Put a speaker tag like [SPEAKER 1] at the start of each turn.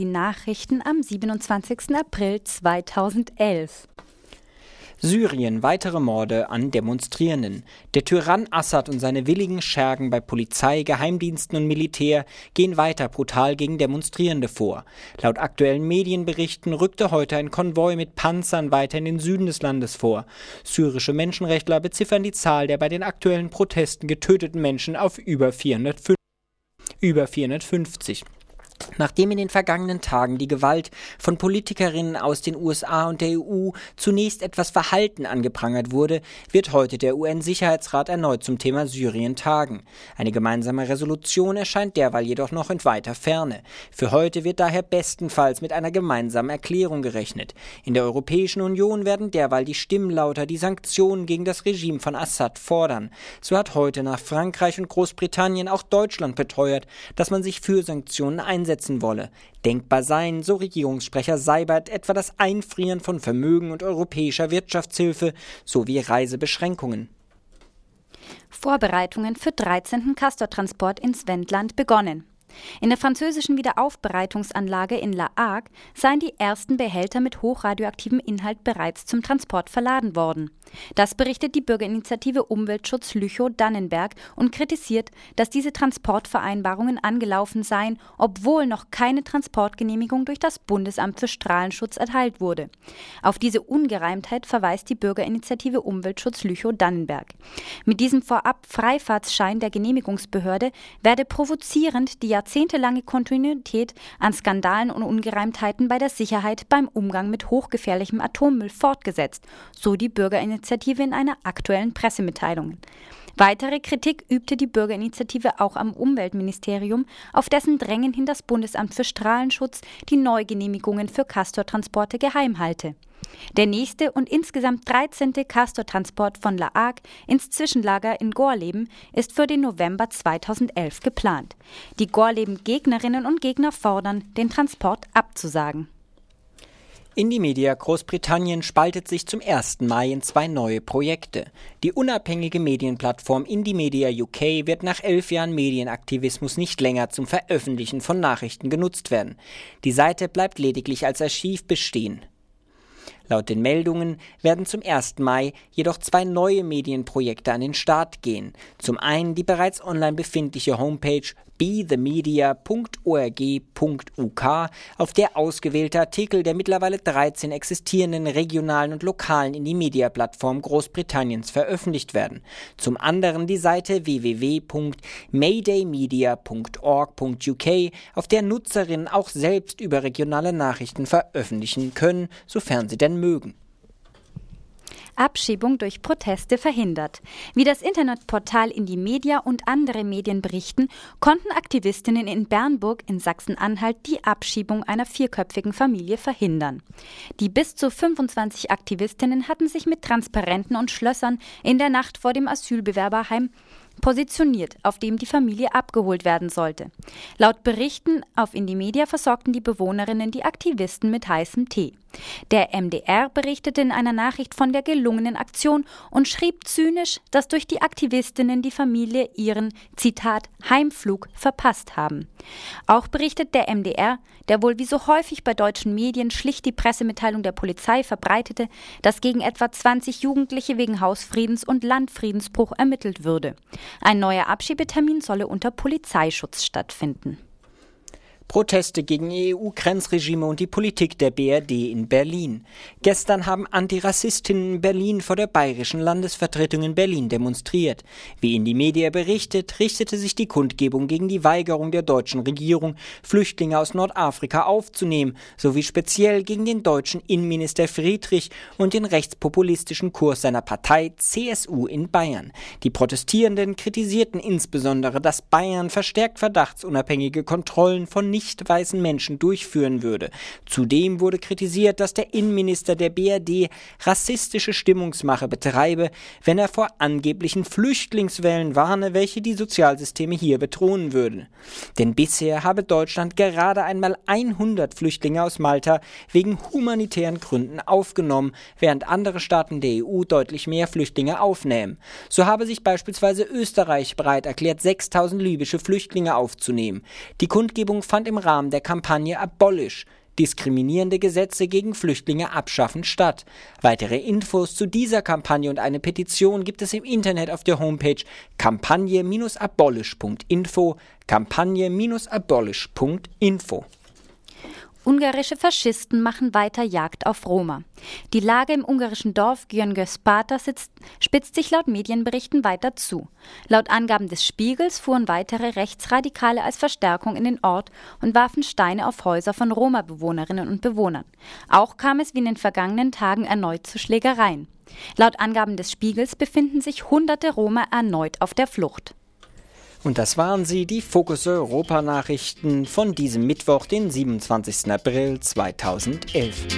[SPEAKER 1] Die Nachrichten am 27. April 2011.
[SPEAKER 2] Syrien weitere Morde an Demonstrierenden. Der Tyrann Assad und seine willigen Schergen bei Polizei, Geheimdiensten und Militär gehen weiter brutal gegen Demonstrierende vor. Laut aktuellen Medienberichten rückte heute ein Konvoi mit Panzern weiter in den Süden des Landes vor. Syrische Menschenrechtler beziffern die Zahl der bei den aktuellen Protesten getöteten Menschen auf über 450. Über 450. Nachdem in den vergangenen Tagen die Gewalt von Politikerinnen aus den USA und der EU zunächst etwas verhalten angeprangert wurde, wird heute der UN-Sicherheitsrat erneut zum Thema Syrien tagen. Eine gemeinsame Resolution erscheint derweil jedoch noch in weiter Ferne. Für heute wird daher bestenfalls mit einer gemeinsamen Erklärung gerechnet. In der Europäischen Union werden derweil die Stimmen lauter, die Sanktionen gegen das Regime von Assad fordern. So hat heute nach Frankreich und Großbritannien auch Deutschland beteuert, dass man sich für Sanktionen einsetzt einsetzen wolle. Denkbar seien, so Regierungssprecher Seibert, etwa das Einfrieren von Vermögen und europäischer Wirtschaftshilfe sowie Reisebeschränkungen.
[SPEAKER 1] Vorbereitungen für 13. Castortransport ins Wendland begonnen. In der französischen Wiederaufbereitungsanlage in La Hague seien die ersten Behälter mit hochradioaktivem Inhalt bereits zum Transport verladen worden. Das berichtet die Bürgerinitiative Umweltschutz Lüchow-Dannenberg und kritisiert, dass diese Transportvereinbarungen angelaufen seien, obwohl noch keine Transportgenehmigung durch das Bundesamt für Strahlenschutz erteilt wurde. Auf diese Ungereimtheit verweist die Bürgerinitiative Umweltschutz Lüchow-Dannenberg. Mit diesem Vorab-Freifahrtsschein der Genehmigungsbehörde werde provozierend die jahrzehntelange Kontinuität an Skandalen und Ungereimtheiten bei der Sicherheit beim Umgang mit hochgefährlichem Atommüll fortgesetzt, so die Bürgerinitiative in einer aktuellen Pressemitteilung. Weitere Kritik übte die Bürgerinitiative auch am Umweltministerium, auf dessen Drängen hin das Bundesamt für Strahlenschutz die Neugenehmigungen für Castortransporte geheim halte. Der nächste und insgesamt 13. Castortransport von La Hague ins Zwischenlager in Gorleben ist für den November 2011 geplant. Die Gorleben-Gegnerinnen und Gegner fordern, den Transport abzusagen.
[SPEAKER 2] Indie-Media Großbritannien spaltet sich zum 1. Mai in zwei neue Projekte. Die unabhängige Medienplattform Indie-Media UK wird nach elf Jahren Medienaktivismus nicht länger zum Veröffentlichen von Nachrichten genutzt werden. Die Seite bleibt lediglich als Archiv bestehen. Laut den Meldungen werden zum 1. Mai jedoch zwei neue Medienprojekte an den Start gehen. Zum einen die bereits online befindliche Homepage bethemedia.org.uk, auf der ausgewählte Artikel der mittlerweile 13 existierenden regionalen und lokalen Indie-Media-Plattform Großbritanniens veröffentlicht werden. Zum anderen die Seite www.maydaymedia.org.uk, auf der Nutzerinnen auch selbst über regionale Nachrichten veröffentlichen können, sofern sie denn mögen.
[SPEAKER 1] Abschiebung durch Proteste verhindert. Wie das Internetportal Indie Media und andere Medien berichten, konnten Aktivistinnen in Bernburg in Sachsen-Anhalt die Abschiebung einer vierköpfigen Familie verhindern. Die bis zu 25 Aktivistinnen hatten sich mit Transparenten und Schlössern in der Nacht vor dem Asylbewerberheim positioniert, auf dem die Familie abgeholt werden sollte. Laut Berichten auf Indie Media versorgten die Bewohnerinnen die Aktivisten mit heißem Tee. Der MDR berichtete in einer Nachricht von der gelungenen Aktion und schrieb zynisch, dass durch die Aktivistinnen die Familie ihren, Zitat, Heimflug verpasst haben. Auch berichtet der MDR, der wohl wie so häufig bei deutschen Medien schlicht die Pressemitteilung der Polizei verbreitete, dass gegen etwa 20 Jugendliche wegen Hausfriedens und Landfriedensbruch ermittelt würde. Ein neuer Abschiebetermin solle unter Polizeischutz stattfinden.
[SPEAKER 2] Proteste gegen EU-Grenzregime und die Politik der BRD in Berlin. Gestern haben Antirassistinnen in Berlin vor der bayerischen Landesvertretung in Berlin demonstriert. Wie in die Media berichtet, richtete sich die Kundgebung gegen die Weigerung der deutschen Regierung, Flüchtlinge aus Nordafrika aufzunehmen, sowie speziell gegen den deutschen Innenminister Friedrich und den rechtspopulistischen Kurs seiner Partei CSU in Bayern. Die Protestierenden kritisierten insbesondere, dass Bayern verstärkt verdachtsunabhängige Kontrollen von nicht weißen Menschen durchführen würde. Zudem wurde kritisiert, dass der Innenminister der BRD rassistische Stimmungsmache betreibe, wenn er vor angeblichen Flüchtlingswellen warne, welche die Sozialsysteme hier bedrohen würden. Denn bisher habe Deutschland gerade einmal 100 Flüchtlinge aus Malta wegen humanitären Gründen aufgenommen, während andere Staaten der EU deutlich mehr Flüchtlinge aufnehmen. So habe sich beispielsweise Österreich bereit erklärt, 6000 libysche Flüchtlinge aufzunehmen. Die Kundgebung fand im Rahmen der Kampagne Abolish diskriminierende Gesetze gegen Flüchtlinge abschaffen statt. Weitere Infos zu dieser Kampagne und eine Petition gibt es im Internet auf der Homepage kampagne-abolish.info, kampagne-abolish.info.
[SPEAKER 1] Ungarische Faschisten machen weiter Jagd auf Roma. Die Lage im ungarischen Dorf Gyöngyös-Pata spitzt sich laut Medienberichten weiter zu. Laut Angaben des Spiegels fuhren weitere Rechtsradikale als Verstärkung in den Ort und warfen Steine auf Häuser von Roma-Bewohnerinnen und Bewohnern. Auch kam es wie in den vergangenen Tagen erneut zu Schlägereien. Laut Angaben des Spiegels befinden sich hunderte Roma erneut auf der Flucht.
[SPEAKER 2] Und das waren sie, die Fokus Europa Nachrichten von diesem Mittwoch, den 27. April 2011.